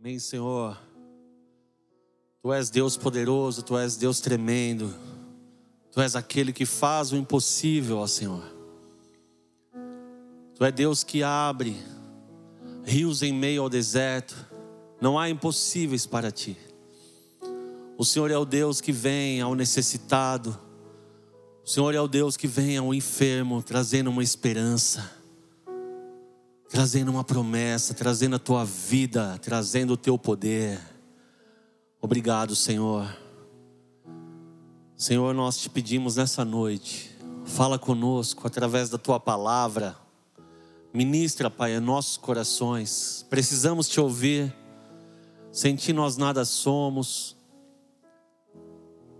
Amém, Senhor. Tu és Deus poderoso, tu és Deus tremendo. Tu és aquele que faz o impossível, ó Senhor. Tu és Deus que abre rios em meio ao deserto. Não há impossíveis para ti. O Senhor é o Deus que vem ao necessitado. O Senhor é o Deus que vem ao enfermo, trazendo uma esperança, trazendo uma promessa, trazendo a tua vida, trazendo o teu poder. Obrigado, Senhor. Senhor, nós te pedimos nessa noite, fala conosco através da tua palavra. Ministra, Pai, nossos corações. Precisamos te ouvir. Sem ti nós nada somos.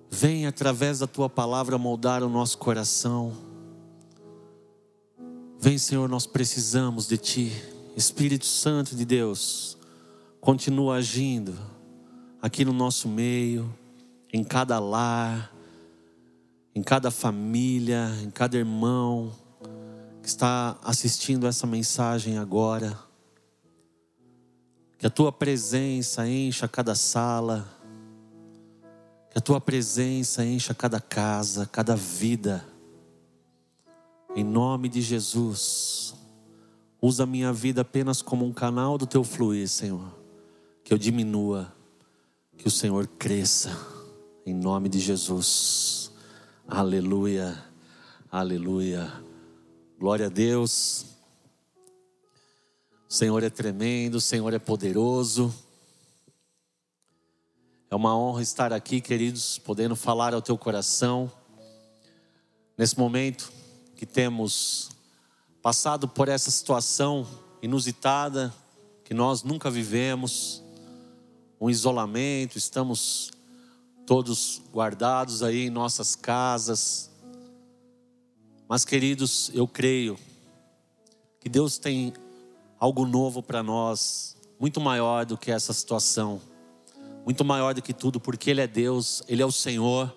Vem através da tua palavra moldar o nosso coração. Vem, Senhor, nós precisamos de ti. Espírito Santo de Deus, continua agindo aqui no nosso meio, em cada lar, em cada família, em cada irmão que está assistindo essa mensagem agora. Que a tua presença encha cada sala que a tua presença encha cada casa, cada vida. Em nome de Jesus. Usa minha vida apenas como um canal do teu fluir, Senhor. Que eu diminua, que o Senhor cresça. Em nome de Jesus. Aleluia. Aleluia. Glória a Deus. O Senhor é tremendo, o Senhor é poderoso. É uma honra estar aqui, queridos, podendo falar ao teu coração. Nesse momento que temos passado por essa situação inusitada que nós nunca vivemos, um isolamento, estamos todos guardados aí em nossas casas. Mas, queridos, eu creio que Deus tem algo novo para nós, muito maior do que essa situação muito maior do que tudo, porque Ele é Deus, Ele é o Senhor,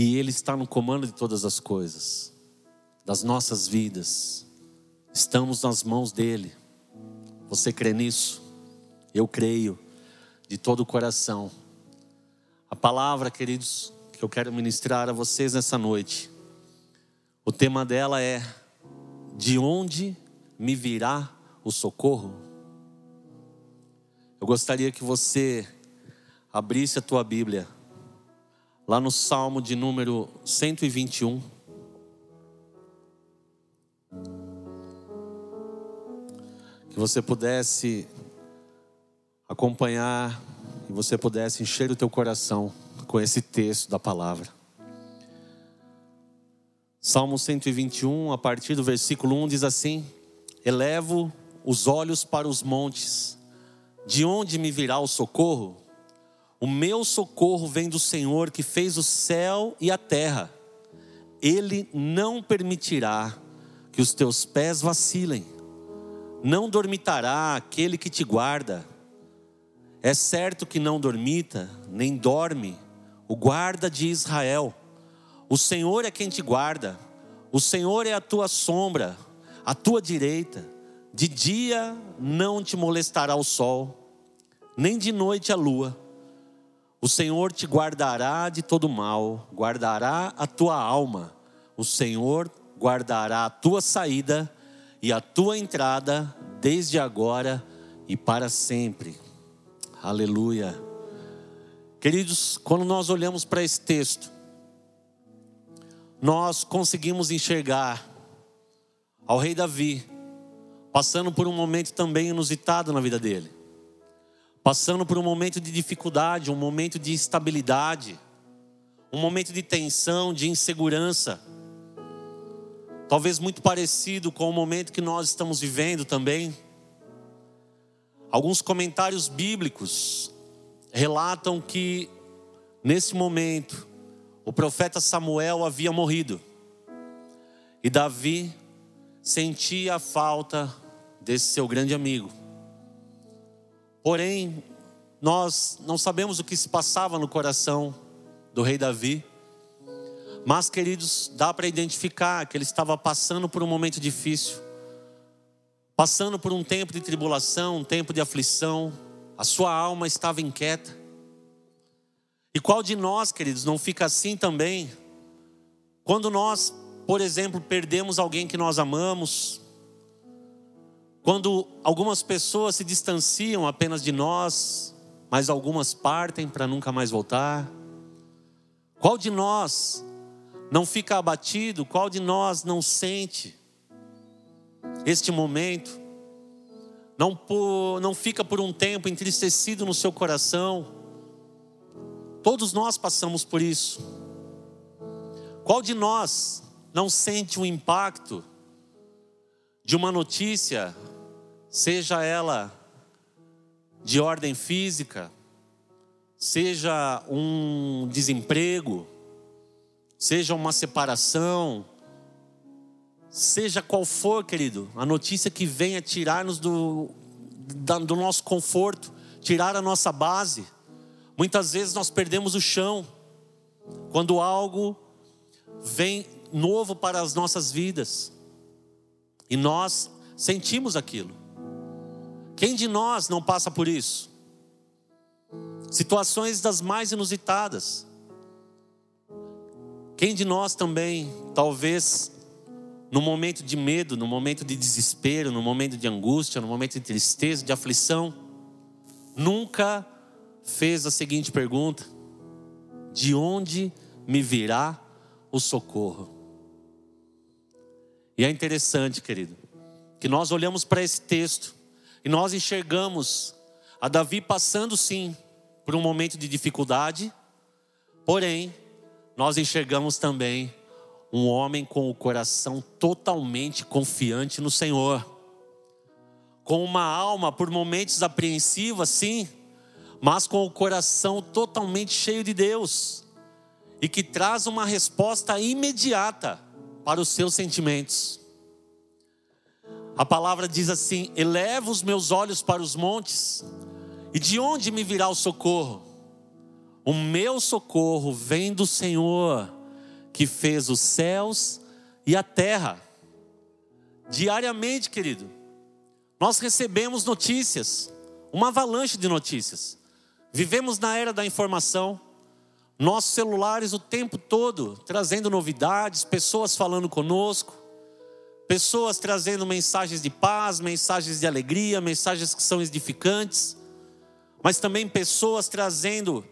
e Ele está no comando de todas as coisas, das nossas vidas, estamos nas mãos dEle. Você crê nisso? Eu creio, de todo o coração. A palavra, queridos, que eu quero ministrar a vocês nessa noite, o tema dela é: De onde me virá o socorro? Eu gostaria que você abrisse a tua Bíblia, lá no Salmo de número 121. Que você pudesse acompanhar e você pudesse encher o teu coração com esse texto da palavra. Salmo 121, a partir do versículo 1 diz assim: Elevo os olhos para os montes de onde me virá o socorro? O meu socorro vem do Senhor que fez o céu e a terra. Ele não permitirá que os teus pés vacilem. Não dormitará aquele que te guarda. É certo que não dormita, nem dorme o guarda de Israel. O Senhor é quem te guarda. O Senhor é a tua sombra, a tua direita. De dia não te molestará o sol, nem de noite a lua. O Senhor te guardará de todo mal, guardará a tua alma. O Senhor guardará a tua saída e a tua entrada desde agora e para sempre. Aleluia. Queridos, quando nós olhamos para esse texto, nós conseguimos enxergar ao rei Davi passando por um momento também inusitado na vida dele passando por um momento de dificuldade, um momento de instabilidade, um momento de tensão, de insegurança. Talvez muito parecido com o momento que nós estamos vivendo também. Alguns comentários bíblicos relatam que nesse momento o profeta Samuel havia morrido e Davi sentia a falta desse seu grande amigo. Porém, nós não sabemos o que se passava no coração do rei Davi. Mas, queridos, dá para identificar que ele estava passando por um momento difícil. passando por um tempo de tribulação, um tempo de aflição, a sua alma estava inquieta. E qual de nós, queridos, não fica assim também? Quando nós, por exemplo, perdemos alguém que nós amamos, quando algumas pessoas se distanciam apenas de nós, mas algumas partem para nunca mais voltar. Qual de nós não fica abatido? Qual de nós não sente este momento? Não, por, não fica por um tempo entristecido no seu coração? Todos nós passamos por isso. Qual de nós não sente o impacto de uma notícia, seja ela de ordem física, seja um desemprego, seja uma separação, seja qual for, querido, a notícia que venha tirar-nos do, do nosso conforto, tirar a nossa base. Muitas vezes nós perdemos o chão quando algo vem novo para as nossas vidas e nós sentimos aquilo. Quem de nós não passa por isso? Situações das mais inusitadas. Quem de nós também, talvez, no momento de medo, no momento de desespero, no momento de angústia, no momento de tristeza, de aflição, nunca fez a seguinte pergunta: De onde me virá o socorro? E é interessante, querido, que nós olhamos para esse texto e nós enxergamos a Davi passando sim por um momento de dificuldade, porém, nós enxergamos também um homem com o coração totalmente confiante no Senhor, com uma alma por momentos apreensiva, sim, mas com o coração totalmente cheio de Deus e que traz uma resposta imediata para os seus sentimentos. A palavra diz assim: eleva os meus olhos para os montes, e de onde me virá o socorro? O meu socorro vem do Senhor, que fez os céus e a terra. Diariamente, querido, nós recebemos notícias, uma avalanche de notícias. Vivemos na era da informação, nossos celulares o tempo todo trazendo novidades, pessoas falando conosco pessoas trazendo mensagens de paz, mensagens de alegria, mensagens que são edificantes, mas também pessoas trazendo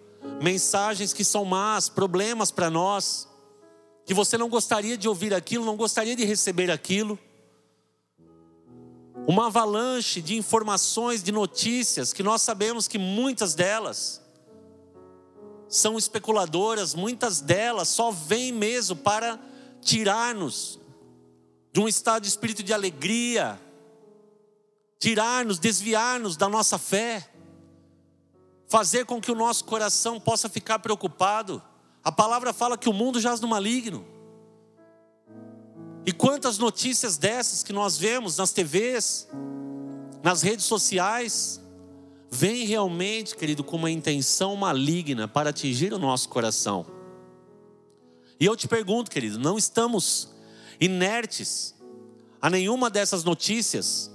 mensagens que são más, problemas para nós, que você não gostaria de ouvir aquilo, não gostaria de receber aquilo. Uma avalanche de informações, de notícias, que nós sabemos que muitas delas são especuladoras, muitas delas só vêm mesmo para tirar-nos de um estado de espírito de alegria, tirar-nos, desviar-nos da nossa fé, fazer com que o nosso coração possa ficar preocupado. A palavra fala que o mundo jaz no maligno. E quantas notícias dessas que nós vemos nas TVs, nas redes sociais, vem realmente, querido, com uma intenção maligna para atingir o nosso coração. E eu te pergunto, querido, não estamos inertes a nenhuma dessas notícias,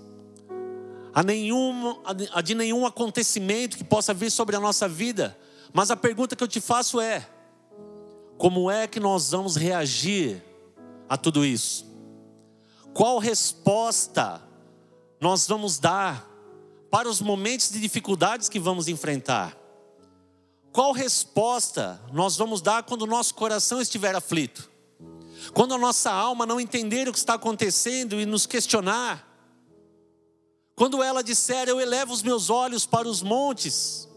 a, nenhum, a de nenhum acontecimento que possa vir sobre a nossa vida. Mas a pergunta que eu te faço é: como é que nós vamos reagir a tudo isso? Qual resposta nós vamos dar para os momentos de dificuldades que vamos enfrentar? Qual resposta nós vamos dar quando o nosso coração estiver aflito? Quando a nossa alma não entender o que está acontecendo e nos questionar, quando ela disser, eu elevo os meus olhos para os montes,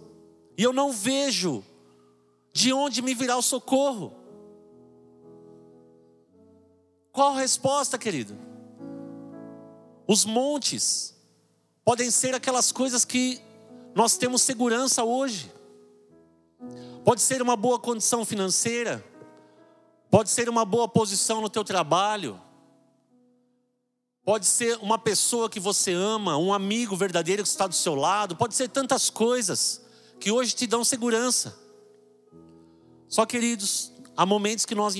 e eu não vejo de onde me virá o socorro. Qual a resposta, querido? Os montes podem ser aquelas coisas que nós temos segurança hoje. Pode ser uma boa condição financeira, Pode ser uma boa posição no teu trabalho. Pode ser uma pessoa que você ama, um amigo verdadeiro que está do seu lado. Pode ser tantas coisas que hoje te dão segurança. Só, queridos, há momentos que nós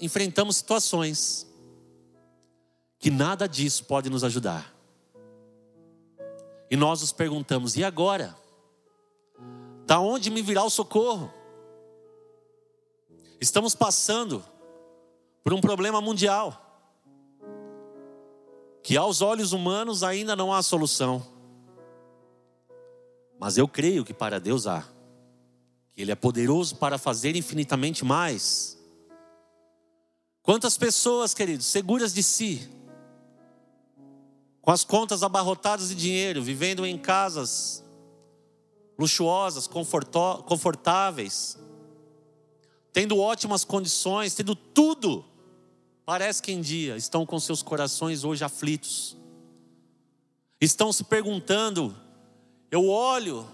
enfrentamos situações que nada disso pode nos ajudar. E nós nos perguntamos: e agora? Da onde me virá o socorro? Estamos passando por um problema mundial que aos olhos humanos ainda não há solução. Mas eu creio que para Deus há. Que Ele é poderoso para fazer infinitamente mais. Quantas pessoas, queridos, seguras de si, com as contas abarrotadas de dinheiro, vivendo em casas luxuosas, confortáveis, tendo ótimas condições, tendo tudo, parece que em dia estão com seus corações hoje aflitos. Estão se perguntando: eu olho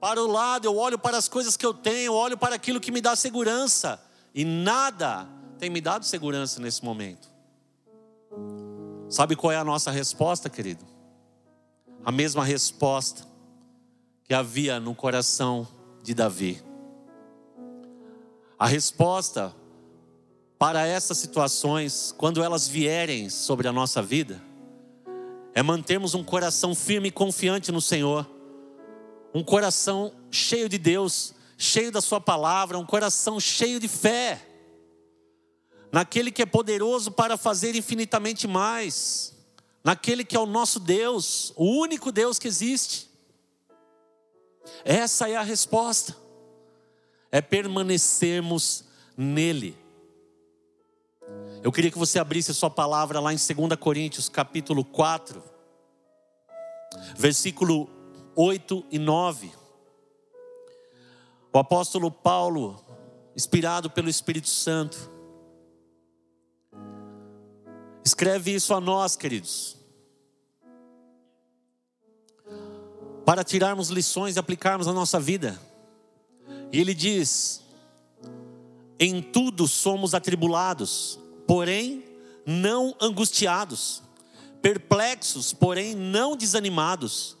para o lado, eu olho para as coisas que eu tenho, eu olho para aquilo que me dá segurança, e nada tem me dado segurança nesse momento. Sabe qual é a nossa resposta, querido? A mesma resposta que havia no coração de Davi. A resposta para essas situações, quando elas vierem sobre a nossa vida, é mantermos um coração firme e confiante no Senhor, um coração cheio de Deus, cheio da Sua palavra, um coração cheio de fé naquele que é poderoso para fazer infinitamente mais, naquele que é o nosso Deus, o único Deus que existe. Essa é a resposta, é permanecermos nele. Eu queria que você abrisse a sua palavra lá em 2 Coríntios, capítulo 4, versículo 8 e 9. O apóstolo Paulo, inspirado pelo Espírito Santo, Escreve isso a nós, queridos. Para tirarmos lições e aplicarmos na nossa vida. E ele diz: Em tudo somos atribulados, porém não angustiados, perplexos, porém não desanimados,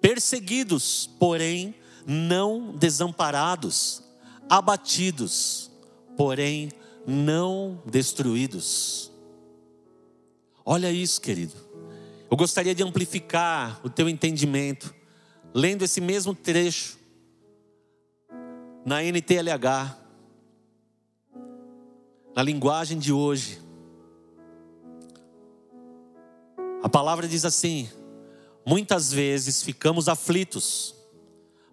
perseguidos, porém não desamparados, abatidos, porém não destruídos. Olha isso, querido. Eu gostaria de amplificar o teu entendimento, lendo esse mesmo trecho na NTLH, na linguagem de hoje. A palavra diz assim: muitas vezes ficamos aflitos,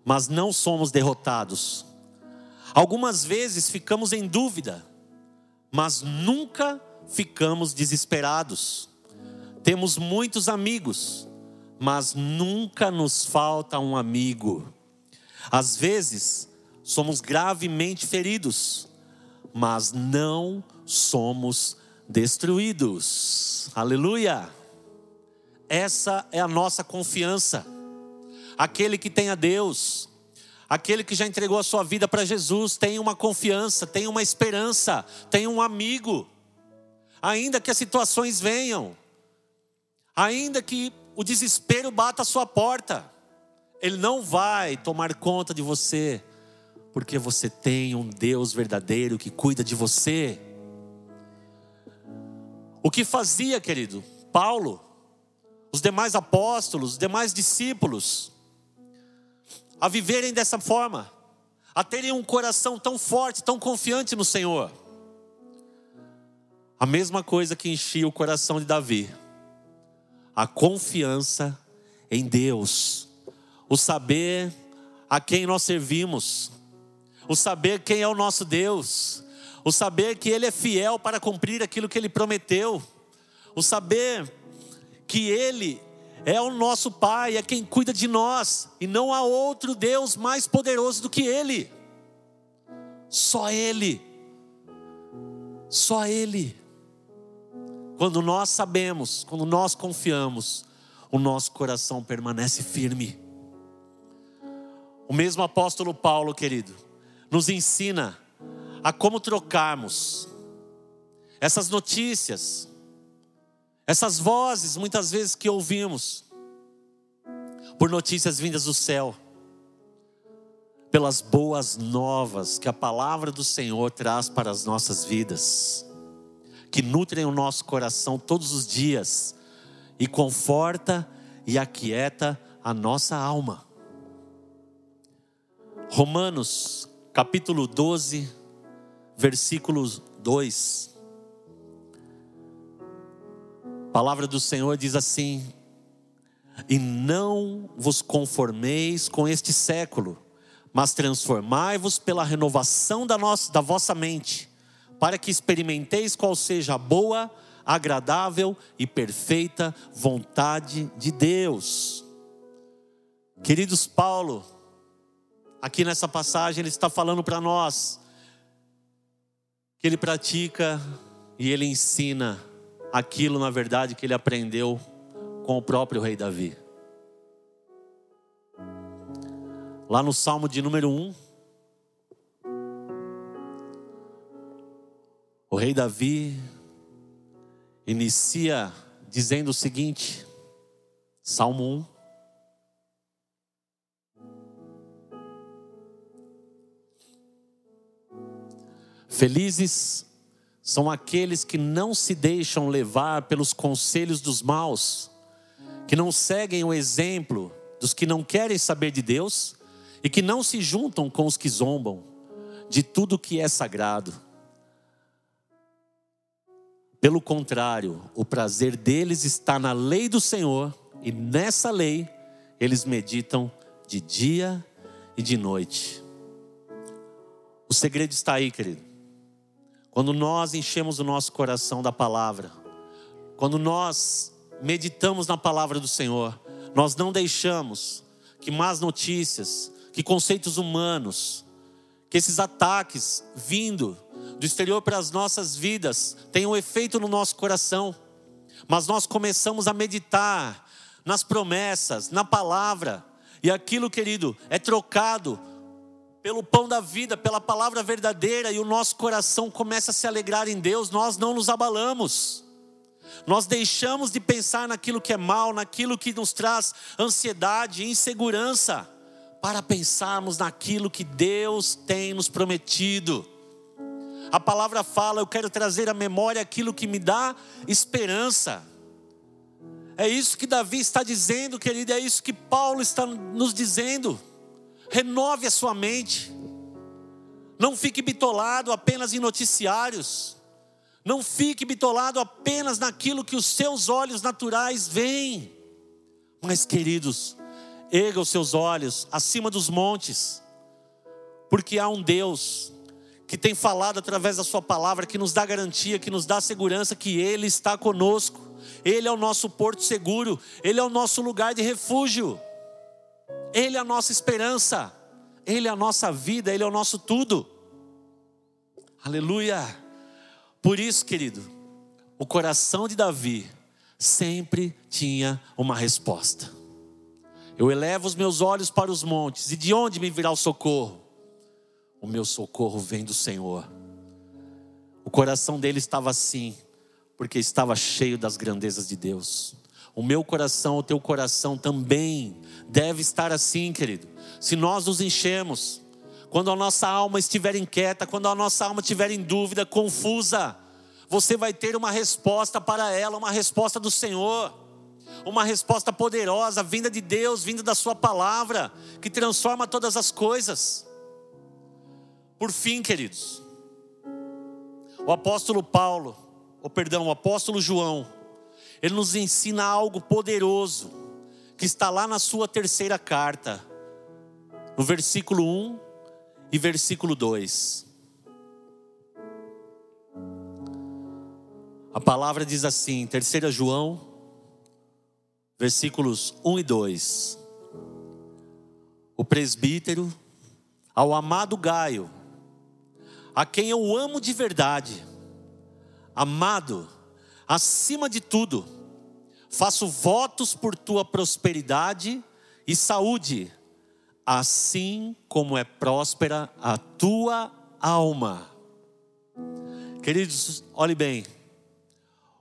mas não somos derrotados. Algumas vezes ficamos em dúvida, mas nunca ficamos desesperados. Temos muitos amigos, mas nunca nos falta um amigo. Às vezes, somos gravemente feridos, mas não somos destruídos. Aleluia! Essa é a nossa confiança. Aquele que tem a Deus, aquele que já entregou a sua vida para Jesus, tem uma confiança, tem uma esperança, tem um amigo ainda que as situações venham, ainda que o desespero bata a sua porta, ele não vai tomar conta de você, porque você tem um Deus verdadeiro que cuida de você. O que fazia, querido, Paulo, os demais apóstolos, os demais discípulos, a viverem dessa forma, a terem um coração tão forte, tão confiante no Senhor. A mesma coisa que enchia o coração de Davi. A confiança em Deus. O saber a quem nós servimos. O saber quem é o nosso Deus. O saber que Ele é fiel para cumprir aquilo que Ele prometeu. O saber que Ele é o nosso Pai, é quem cuida de nós. E não há outro Deus mais poderoso do que Ele. Só Ele. Só Ele. Quando nós sabemos, quando nós confiamos, o nosso coração permanece firme. O mesmo apóstolo Paulo, querido, nos ensina a como trocarmos essas notícias, essas vozes muitas vezes que ouvimos, por notícias vindas do céu, pelas boas novas que a palavra do Senhor traz para as nossas vidas que nutrem o nosso coração todos os dias e conforta e aquieta a nossa alma. Romanos, capítulo 12, versículo 2. A palavra do Senhor diz assim: E não vos conformeis com este século, mas transformai-vos pela renovação da, nossa, da vossa mente, para que experimenteis qual seja a boa, agradável e perfeita vontade de Deus. Queridos, Paulo, aqui nessa passagem, ele está falando para nós que ele pratica e ele ensina aquilo, na verdade, que ele aprendeu com o próprio rei Davi. Lá no Salmo de número 1, o rei Davi inicia dizendo o seguinte, Salmo 1, Felizes são aqueles que não se deixam levar pelos conselhos dos maus, que não seguem o exemplo dos que não querem saber de Deus e que não se juntam com os que zombam de tudo que é sagrado. Pelo contrário, o prazer deles está na lei do Senhor e nessa lei eles meditam de dia e de noite. O segredo está aí, querido. Quando nós enchemos o nosso coração da palavra, quando nós meditamos na palavra do Senhor, nós não deixamos que más notícias, que conceitos humanos, que esses ataques vindo do exterior para as nossas vidas tenham efeito no nosso coração, mas nós começamos a meditar nas promessas, na palavra, e aquilo, querido, é trocado pelo pão da vida, pela palavra verdadeira, e o nosso coração começa a se alegrar em Deus, nós não nos abalamos. Nós deixamos de pensar naquilo que é mal, naquilo que nos traz ansiedade, insegurança, para pensarmos naquilo que Deus tem nos prometido. A palavra fala, eu quero trazer à memória aquilo que me dá esperança. É isso que Davi está dizendo, querido, é isso que Paulo está nos dizendo. Renove a sua mente. Não fique bitolado apenas em noticiários. Não fique bitolado apenas naquilo que os seus olhos naturais veem. Mas, queridos, erga os seus olhos acima dos montes, porque há um Deus que tem falado através da Sua palavra, que nos dá garantia, que nos dá segurança que Ele está conosco, Ele é o nosso porto seguro, Ele é o nosso lugar de refúgio. Ele é a nossa esperança, Ele é a nossa vida, Ele é o nosso tudo. Aleluia. Por isso, querido, o coração de Davi sempre tinha uma resposta. Eu elevo os meus olhos para os montes, e de onde me virá o socorro? O meu socorro vem do Senhor. O coração dele estava assim, porque estava cheio das grandezas de Deus. O meu coração, o teu coração também deve estar assim, querido. Se nós nos enchemos, quando a nossa alma estiver inquieta, quando a nossa alma estiver em dúvida, confusa, você vai ter uma resposta para ela, uma resposta do Senhor, uma resposta poderosa, vinda de Deus, vinda da Sua palavra, que transforma todas as coisas. Por fim, queridos, o apóstolo Paulo, ou perdão, o apóstolo João, ele nos ensina algo poderoso, que está lá na sua terceira carta, no versículo 1 e versículo 2. A palavra diz assim, 3 João, versículos 1 e 2. O presbítero, ao amado Gaio, a quem eu amo de verdade, amado, Acima de tudo, faço votos por tua prosperidade e saúde, assim como é próspera a tua alma. Queridos, olhe bem,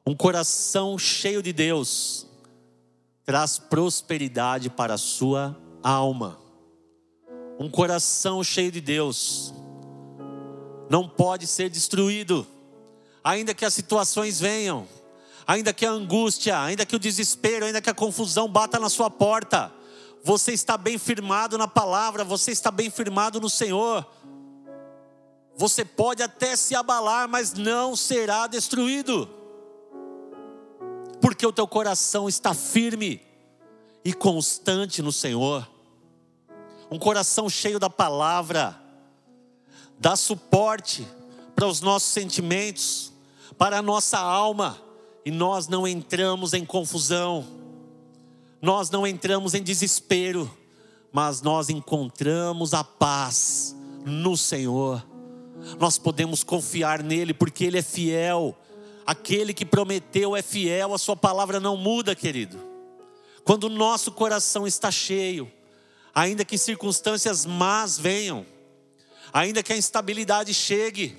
um coração cheio de Deus traz prosperidade para a sua alma. Um coração cheio de Deus não pode ser destruído ainda que as situações venham, ainda que a angústia, ainda que o desespero, ainda que a confusão bata na sua porta, você está bem firmado na palavra, você está bem firmado no Senhor. Você pode até se abalar, mas não será destruído. Porque o teu coração está firme e constante no Senhor. Um coração cheio da palavra dá suporte para os nossos sentimentos, para a nossa alma, e nós não entramos em confusão nós não entramos em desespero, mas nós encontramos a paz no Senhor. Nós podemos confiar nele porque ele é fiel. Aquele que prometeu é fiel, a sua palavra não muda, querido. Quando o nosso coração está cheio, ainda que circunstâncias más venham, ainda que a instabilidade chegue,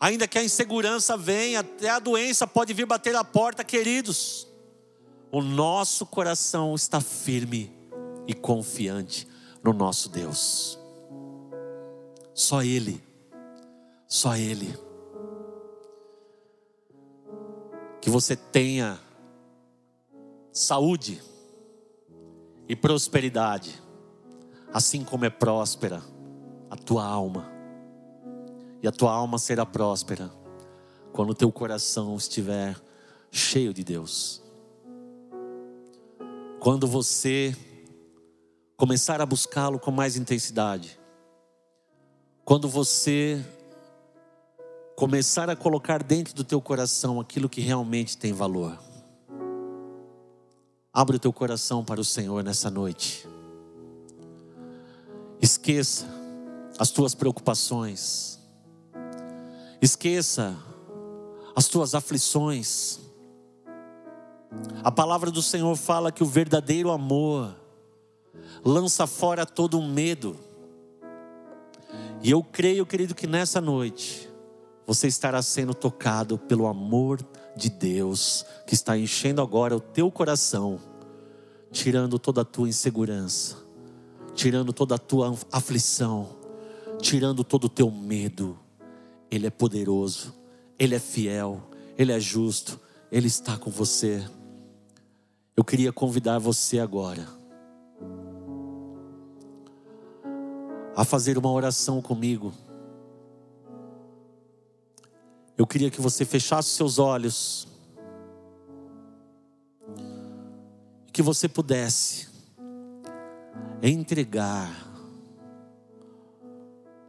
ainda que a insegurança venha, até a doença pode vir bater a porta, queridos o nosso coração está firme e confiante no nosso Deus. Só Ele, só Ele. Que você tenha saúde e prosperidade, assim como é próspera a tua alma. E a tua alma será próspera quando o teu coração estiver cheio de Deus. Quando você começar a buscá-lo com mais intensidade, quando você começar a colocar dentro do teu coração aquilo que realmente tem valor. Abre o teu coração para o Senhor nessa noite. Esqueça as tuas preocupações. Esqueça as tuas aflições. A palavra do Senhor fala que o verdadeiro amor lança fora todo o medo. E eu creio, querido, que nessa noite você estará sendo tocado pelo amor de Deus que está enchendo agora o teu coração, tirando toda a tua insegurança, tirando toda a tua aflição, tirando todo o teu medo. Ele é poderoso, ele é fiel, ele é justo, ele está com você. Eu queria convidar você agora a fazer uma oração comigo. Eu queria que você fechasse seus olhos e que você pudesse entregar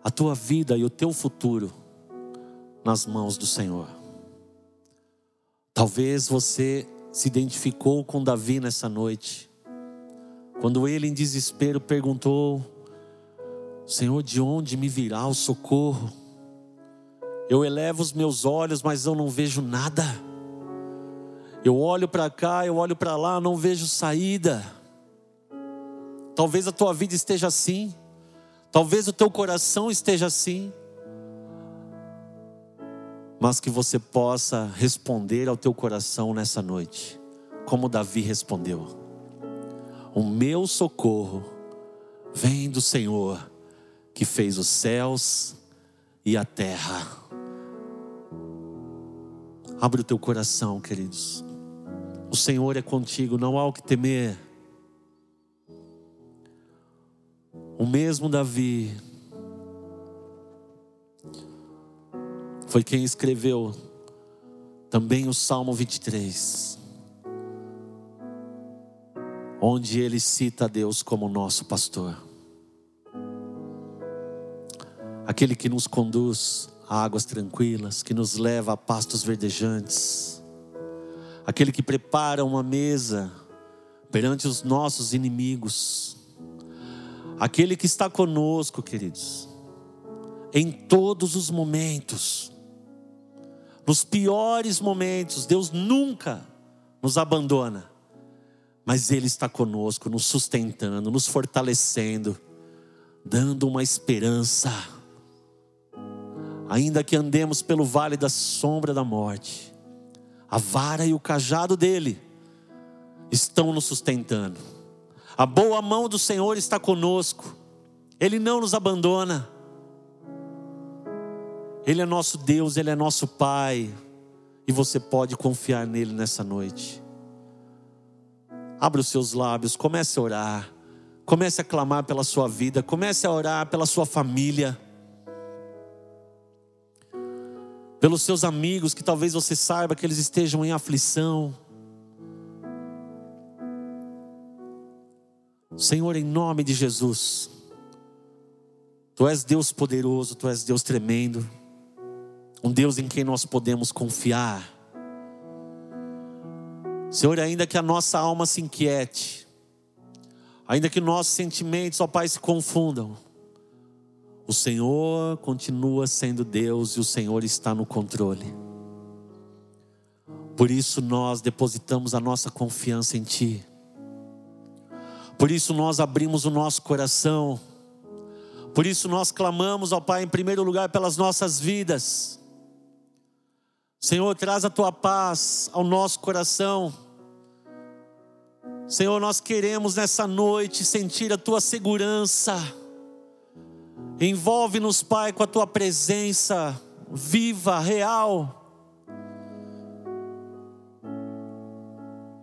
a tua vida e o teu futuro nas mãos do Senhor. Talvez você se identificou com Davi nessa noite. Quando ele, em desespero, perguntou: Senhor, de onde me virá o socorro? Eu elevo os meus olhos, mas eu não vejo nada. Eu olho para cá, eu olho para lá, não vejo saída. Talvez a tua vida esteja assim. Talvez o teu coração esteja assim mas que você possa responder ao teu coração nessa noite, como Davi respondeu: O meu socorro vem do Senhor, que fez os céus e a terra. Abre o teu coração, queridos. O Senhor é contigo, não há o que temer. O mesmo Davi foi quem escreveu também o Salmo 23, onde ele cita Deus como nosso pastor, aquele que nos conduz a águas tranquilas, que nos leva a pastos verdejantes, aquele que prepara uma mesa perante os nossos inimigos, aquele que está conosco, queridos, em todos os momentos nos piores momentos, Deus nunca nos abandona, mas Ele está conosco, nos sustentando, nos fortalecendo, dando uma esperança. Ainda que andemos pelo vale da sombra da morte, a vara e o cajado dele estão nos sustentando. A boa mão do Senhor está conosco, Ele não nos abandona. Ele é nosso Deus, Ele é nosso Pai, e você pode confiar nele nessa noite. Abra os seus lábios, comece a orar. Comece a clamar pela sua vida, comece a orar pela sua família. Pelos seus amigos que talvez você saiba que eles estejam em aflição. Senhor, em nome de Jesus, Tu és Deus poderoso, Tu és Deus tremendo, um Deus em quem nós podemos confiar. Senhor, ainda que a nossa alma se inquiete, Ainda que nossos sentimentos, ó Pai, se confundam, o Senhor continua sendo Deus e o Senhor está no controle. Por isso nós depositamos a nossa confiança em Ti. Por isso nós abrimos o nosso coração. Por isso nós clamamos ao Pai em primeiro lugar pelas nossas vidas. Senhor, traz a tua paz ao nosso coração. Senhor, nós queremos nessa noite sentir a tua segurança. Envolve-nos, Pai, com a tua presença viva, real.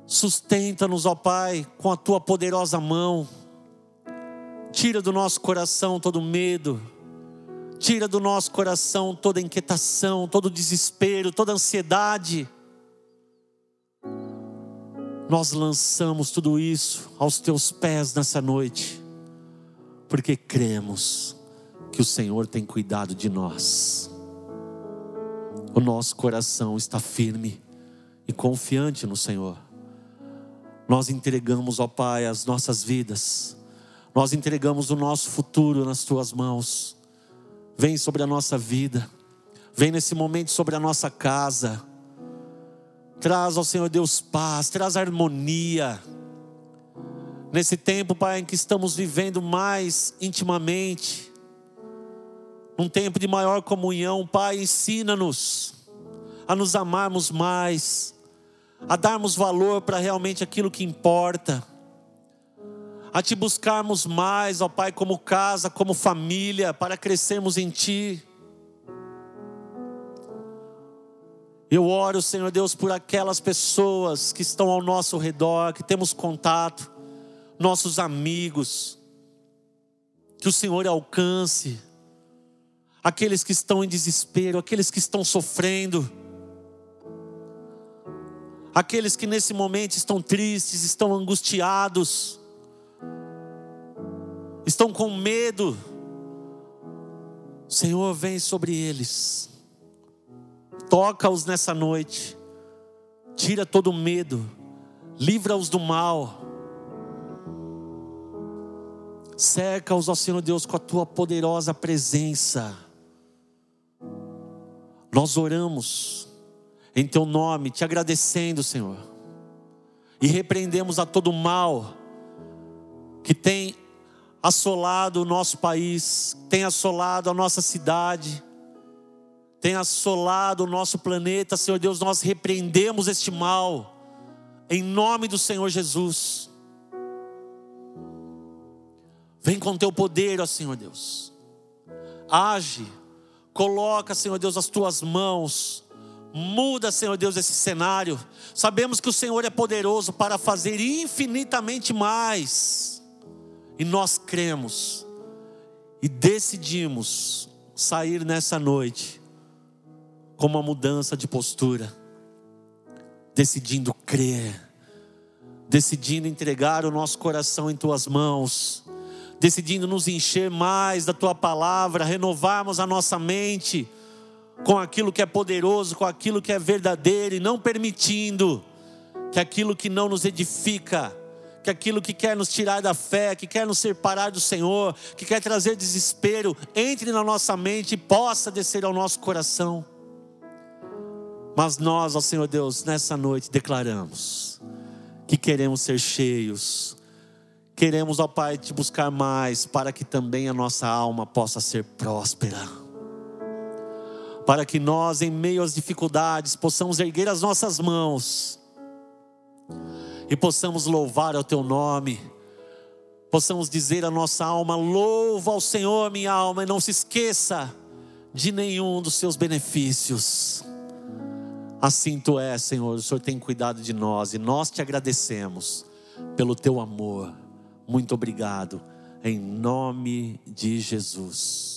Sustenta-nos, ó Pai, com a tua poderosa mão. Tira do nosso coração todo medo. Tira do nosso coração toda inquietação, todo desespero, toda ansiedade nós lançamos tudo isso aos teus pés nessa noite, porque cremos que o Senhor tem cuidado de nós. O nosso coração está firme e confiante no Senhor. Nós entregamos, ó Pai, as nossas vidas, nós entregamos o nosso futuro nas tuas mãos. Vem sobre a nossa vida, vem nesse momento sobre a nossa casa Traz ao Senhor Deus paz, traz harmonia. Nesse tempo, Pai, em que estamos vivendo mais intimamente, num tempo de maior comunhão, Pai, ensina-nos a nos amarmos mais, a darmos valor para realmente aquilo que importa, a te buscarmos mais, ó Pai, como casa, como família, para crescermos em Ti. Eu oro, Senhor Deus, por aquelas pessoas que estão ao nosso redor, que temos contato, nossos amigos, que o Senhor alcance, aqueles que estão em desespero, aqueles que estão sofrendo, aqueles que nesse momento estão tristes, estão angustiados, estão com medo. Senhor, vem sobre eles. Toca-os nessa noite. Tira todo o medo. Livra-os do mal. Cerca-os, ó Senhor Deus, com a tua poderosa presença. Nós oramos em teu nome, te agradecendo, Senhor. E repreendemos a todo mal que tem assolado o nosso país, tem assolado a nossa cidade, tem assolado o nosso planeta, Senhor Deus, nós repreendemos este mal, em nome do Senhor Jesus. Vem com teu poder, ó Senhor Deus, age, coloca, Senhor Deus, as tuas mãos, muda, Senhor Deus, esse cenário. Sabemos que o Senhor é poderoso para fazer infinitamente mais, e nós cremos e decidimos sair nessa noite com uma mudança de postura, decidindo crer, decidindo entregar o nosso coração em tuas mãos, decidindo nos encher mais da tua palavra, renovarmos a nossa mente com aquilo que é poderoso, com aquilo que é verdadeiro e não permitindo que aquilo que não nos edifica, que aquilo que quer nos tirar da fé, que quer nos separar do Senhor, que quer trazer desespero, entre na nossa mente e possa descer ao nosso coração. Mas nós, ó Senhor Deus, nessa noite declaramos que queremos ser cheios, queremos, ó Pai, te buscar mais, para que também a nossa alma possa ser próspera. Para que nós, em meio às dificuldades, possamos erguer as nossas mãos e possamos louvar ao Teu nome, possamos dizer a nossa alma: louva ao Senhor, minha alma, e não se esqueça de nenhum dos seus benefícios. Assim tu és, Senhor. O Senhor tem cuidado de nós e nós te agradecemos. pelo teu amor. Muito obrigado, em nome de Jesus.